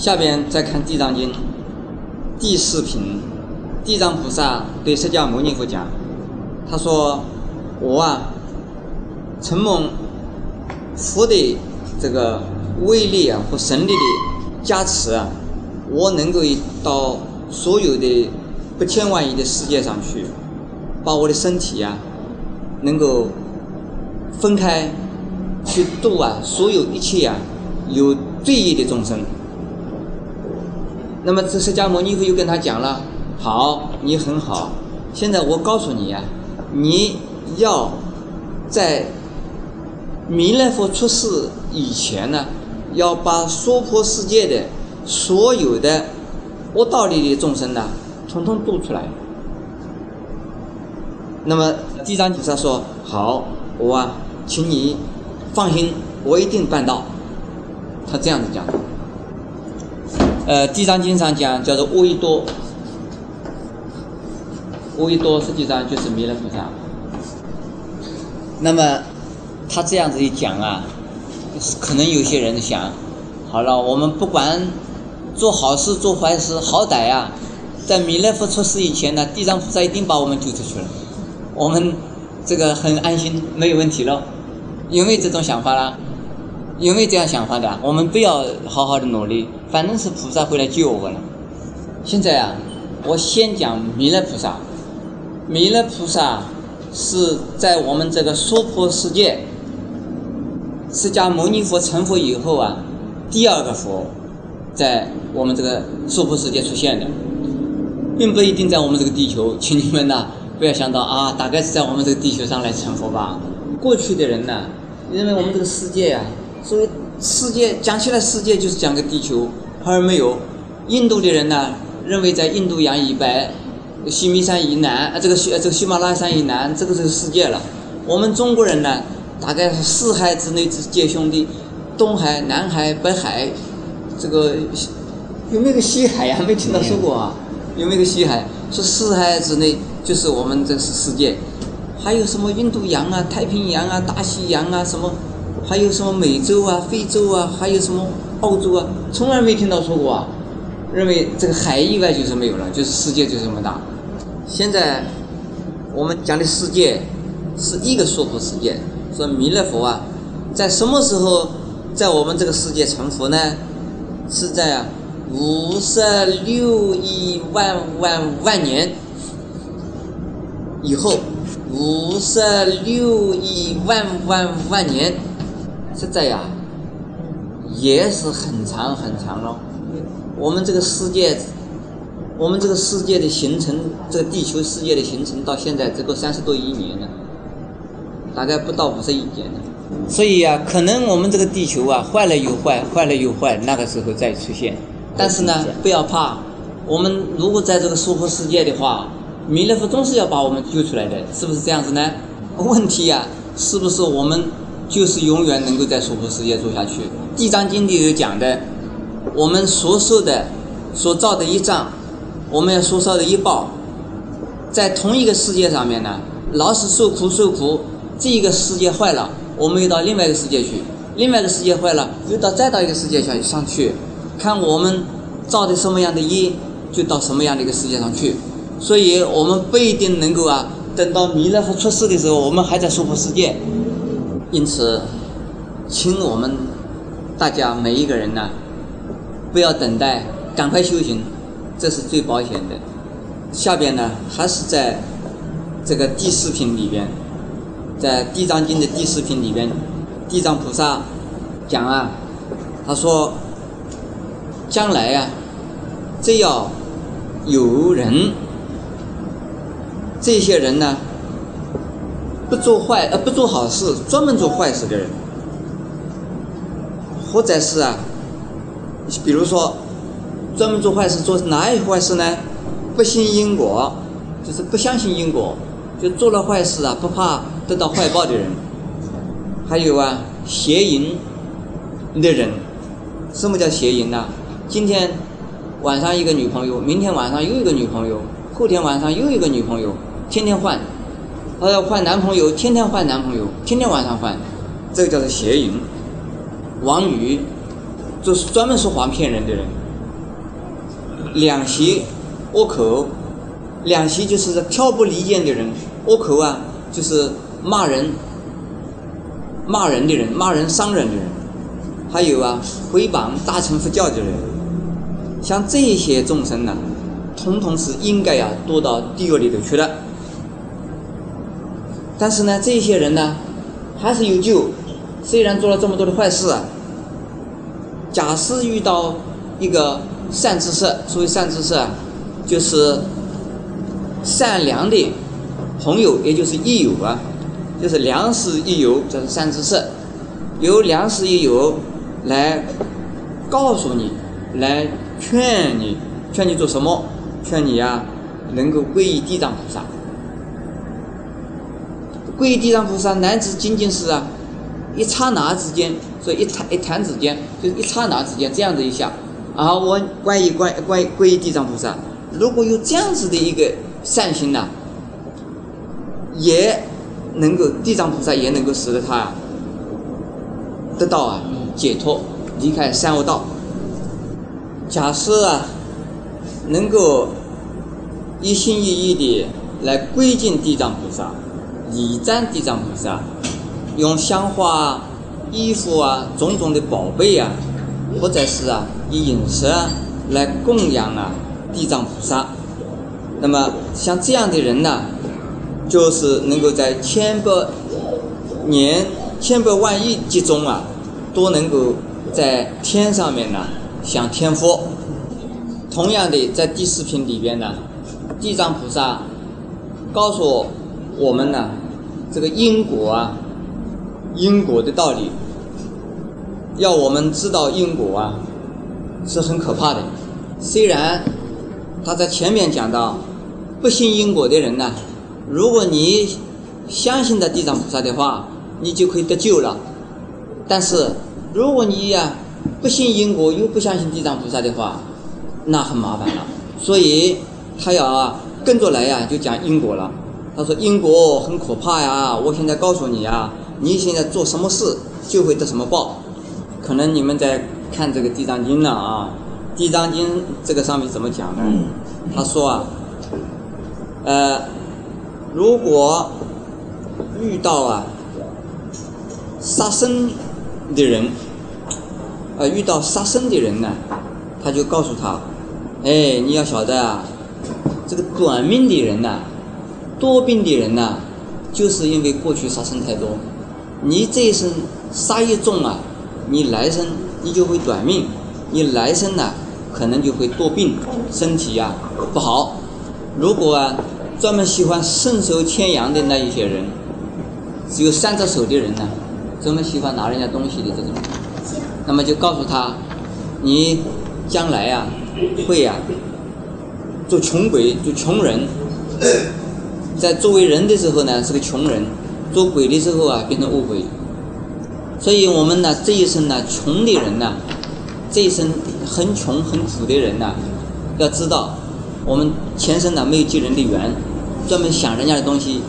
下边再看《地藏经》第四品，地藏菩萨对释迦牟尼佛讲：“他说，我啊，承蒙佛的这个威力啊和神力的加持啊，我能够到所有的不千万亿的世界上去，把我的身体啊，能够分开去度啊所有一切啊有罪业的众生。”那么这释迦牟尼佛又跟他讲了：“好，你很好。现在我告诉你呀，你要在弥勒佛出世以前呢，要把娑婆世界的所有的恶道里的众生呢，统统度出来。”那么地藏菩萨说：“好，我啊，请你放心，我一定办到。”他这样子讲。呃，《地藏经》上讲叫做“阿逸多”，阿逸多实际上就是弥勒菩萨。那么他这样子一讲啊，可能有些人想，好了，我们不管做好事做坏事，好歹啊，在弥勒佛出世以前呢，地藏菩萨一定把我们救出去了，我们这个很安心，没有问题了，有没有这种想法啦？有没有这样想法的？我们不要好好的努力，反正是菩萨会来救我了。现在啊，我先讲弥勒菩萨。弥勒菩萨是在我们这个娑婆世界，释迦牟尼佛成佛以后啊，第二个佛，在我们这个娑婆世界出现的，并不一定在我们这个地球。请你们呐，不要想到啊，大概是在我们这个地球上来成佛吧。过去的人呢，认为我们这个世界啊。所以世界讲起来，世界就是讲个地球，而没有。印度的人呢，认为在印度洋以北、西米山以南，啊，这个喜这个喜马拉雅山以南，这个就是世界了。我们中国人呢，大概是四海之内之皆兄弟，东海、南海、北海，这个有没有个西海呀？没听到说过啊？有没有个西海？说四海之内就是我们这是世界，还有什么印度洋啊、太平洋啊、大西洋啊什么？还有什么美洲啊、非洲啊，还有什么澳洲啊，从来没听到说过啊。认为这个海以外就是没有了，就是世界就这么大。现在我们讲的世界是一个娑婆世界，说弥勒佛啊，在什么时候在我们这个世界成佛呢？是在五十六亿万万万年以后，五十六亿万万万年。实在呀，也是很长很长了。我们这个世界，我们这个世界的形成，这个地球世界的形成，到现在这个三十多亿年了，大概不到五十亿年了。所以呀，可能我们这个地球啊，坏了又坏，坏了又坏，那个时候再出现。但是呢，不要怕，我们如果在这个娑婆世界的话，弥勒佛总是要把我们救出来的，是不是这样子呢？问题呀，是不是我们？就是永远能够在娑婆世界做下去。地藏经里有讲的，我们所受的、所造的一障，我们要所受的一报，在同一个世界上面呢，老是受苦受苦。这一个世界坏了，我们又到另外一个世界去；另外一个世界坏了，又到再到一个世界上上去。看我们造的什么样的业，就到什么样的一个世界上去。所以我们不一定能够啊，等到弥勒佛出世的时候，我们还在娑婆世界。因此，请我们大家每一个人呢，不要等待，赶快修行，这是最保险的。下边呢，还是在这个第四品里边，在《地藏经》的第四品里边，地藏菩萨讲啊，他说，将来呀，只要有人，这些人呢。不做坏呃不做好事，专门做坏事的人，或者是啊，比如说专门做坏事，做哪一坏事呢？不信因果，就是不相信因果，就做了坏事啊，不怕得到坏报的人。还有啊，邪淫的人，什么叫邪淫呢？今天晚上一个女朋友，明天晚上又一个女朋友，后天晚上又一个女朋友，天天换。他要换男朋友，天天换男朋友，天天晚上换，这个叫做邪淫。王宇，就是专门说谎骗人的人，两胁恶口，两胁就是挑拨离间的人，恶口啊就是骂人、骂人的人、骂人伤人的人，还有啊诽谤大乘佛教的人，像这些众生呢，统统是应该呀堕到地狱里头去的。但是呢，这些人呢，还是有救，虽然做了这么多的坏事。假使遇到一个善知识，所谓善知识，就是善良的朋友，也就是益友啊，就是良师益友，这是善知识。由良师益友来告诉你，来劝你，劝你做什么？劝你呀，能够皈依地藏菩萨。皈依地藏菩萨，乃至仅仅是啊，一刹那之间。所以一弹一弹指间，就是一刹那之间，这样子一下，啊，我关于关关皈依地藏菩萨，如果有这样子的一个善心呢，也能够地藏菩萨也能够使得他得到啊解脱，离开三恶道。假设啊，能够一心一意的来归敬地藏菩萨，礼赞地藏菩萨，用香花。衣服啊，种种的宝贝啊，或者是啊，以饮食啊来供养啊地藏菩萨。那么像这样的人呢，就是能够在千百年、千百万亿之中啊，都能够在天上面呢享天福。同样的，在第四品里边呢，地藏菩萨告诉我我们呢，这个因果啊。因果的道理，要我们知道因果啊，是很可怕的。虽然他在前面讲到，不信因果的人呢，如果你相信的地藏菩萨的话，你就可以得救了。但是如果你呀不信因果又不相信地藏菩萨的话，那很麻烦了。所以他要啊跟着来呀，就讲因果了。他说因果很可怕呀，我现在告诉你呀。你现在做什么事就会得什么报，可能你们在看这个《地藏经》呢啊，《地藏经》这个上面怎么讲呢？他说啊，呃，如果遇到啊杀生的人，呃，遇到杀生的人呢，他就告诉他，哎，你要晓得啊，这个短命的人呐，多病的人呢，就是因为过去杀生太多。你这一生杀业重啊，你来生你就会短命，你来生呢可能就会多病，身体呀不好。如果啊专门喜欢顺手牵羊的那一些人，只有三只手的人呢，专门喜欢拿人家东西的这种，那么就告诉他，你将来啊会呀做穷鬼，做穷人，在作为人的时候呢是个穷人。做鬼的时候啊，变成恶鬼。所以我们呢，这一生呢，穷的人呢，这一生很穷很苦的人呢，要知道，我们前生呢没有结人的缘，专门想人家的东西，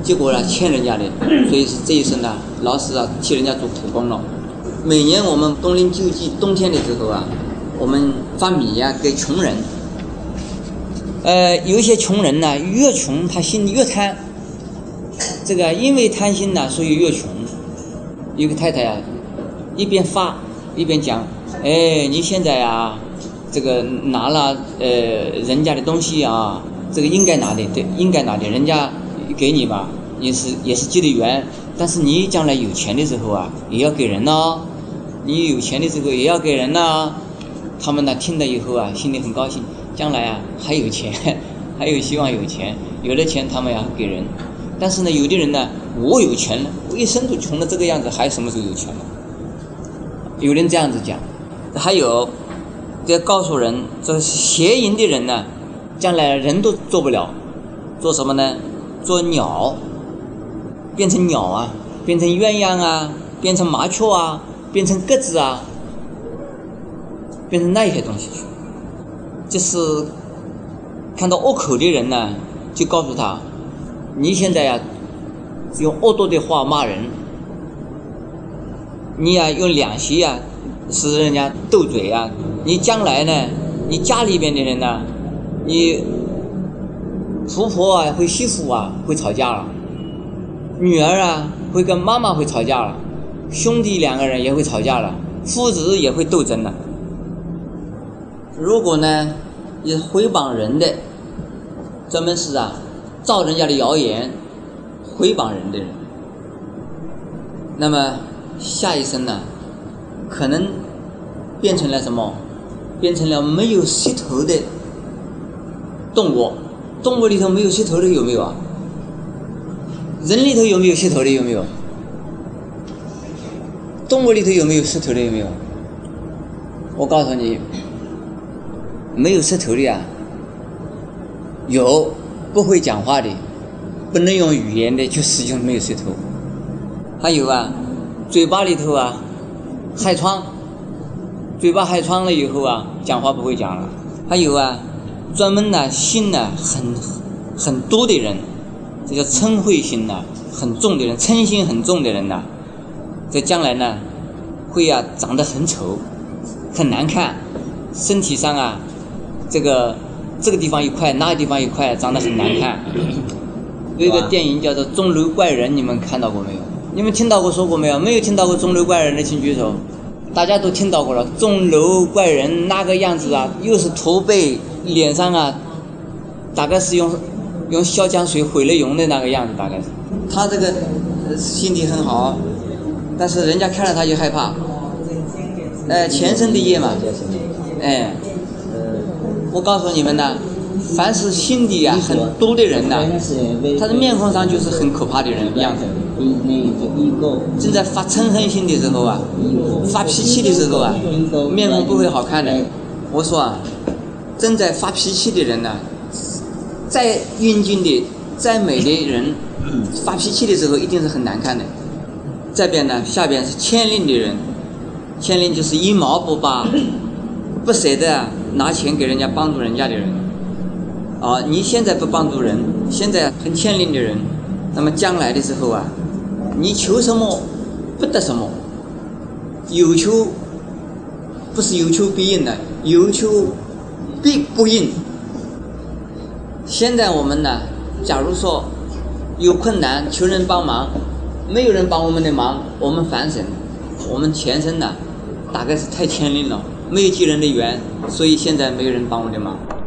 结果呢欠人家的，所以是这一生呢，老是啊替人家做苦工了。每年我们冬令救济，冬天的时候啊，我们发米呀给穷人。呃，有一些穷人呢，越穷他心里越贪。这个因为贪心呢，所以越穷。有个太太啊，一边发一边讲：“哎，你现在啊，这个拿了呃人家的东西啊，这个应该拿的，对，应该拿的，人家给你吧，也是也是积的缘。但是你将来有钱的时候啊，也要给人呢。你有钱的时候也要给人呢。他们呢听了以后啊，心里很高兴，将来啊还有钱，还有希望有钱，有了钱他们要给人。”但是呢，有的人呢，我有钱了，我一生都穷的这个样子，还什么时候有钱了？有人这样子讲，还有在告诉人，这邪淫的人呢，将来人都做不了，做什么呢？做鸟，变成鸟啊，变成鸳鸯啊，变成麻雀啊，变成鸽子啊，变成那些东西去。就是看到恶口的人呢，就告诉他。你现在呀，用恶毒的话骂人，你呀用两席呀使人家斗嘴呀，你将来呢你家里边的人呢，你婆婆啊会媳妇啊会吵架了，女儿啊会跟妈妈会吵架了，兄弟两个人也会吵架了，父子也会斗争了。如果呢，你诽谤人的，专门是啊，造人家的谣言，诽谤人的人，那么下一生呢，可能变成了什么？变成了没有舌头的动物。动物里头没有舌头的有没有啊？人里头有没有舌头的有没有？动物里头有没有舌头的有没有？我告诉你。没有舌头的呀，有不会讲话的，不能用语言的，就是用没有舌头。还有啊，嘴巴里头啊，害疮，嘴巴害疮了以后啊，讲话不会讲了。还有啊，专门呢心呢很很多的人，这叫嗔恚心呐，很重的人，嗔心很重的人呐，在将来呢，会啊长得很丑，很难看，身体上啊。这个这个地方一块，那个地方一块，长得很难看。有一个电影叫做《钟楼怪人》，你们看到过没有？你们听到过说过没有？没有听到过钟楼怪人的，请举手。大家都听到过了，钟楼怪人那个样子啊，又是驼背，脸上啊，大概是用用消浆水毁了容的那个样子，大概是。他这个心地很好，但是人家看了他就害怕。呃，前生的业嘛，哎。我告诉你们呢，凡是心底啊很多的人呢，他的面孔上就是很可怕的人样子。正在发嗔恨心的时候啊，发脾气的时候啊，面孔不会好看的。我说啊，正在发脾气的人呢，再英俊的、再美的人，发脾气的时候一定是很难看的。这边呢，下边是谦吝的人，谦吝就是一毛不拔，不舍得。拿钱给人家帮助人家的人，啊，你现在不帮助人，现在很欠吝的人，那么将来的时候啊，你求什么不得什么，有求不是有求必应的，有求必不应。现在我们呢，假如说有困难求人帮忙，没有人帮我们的忙，我们反省，我们前生呢，大概是太欠吝了。没有结人的缘，所以现在没有人帮我的忙。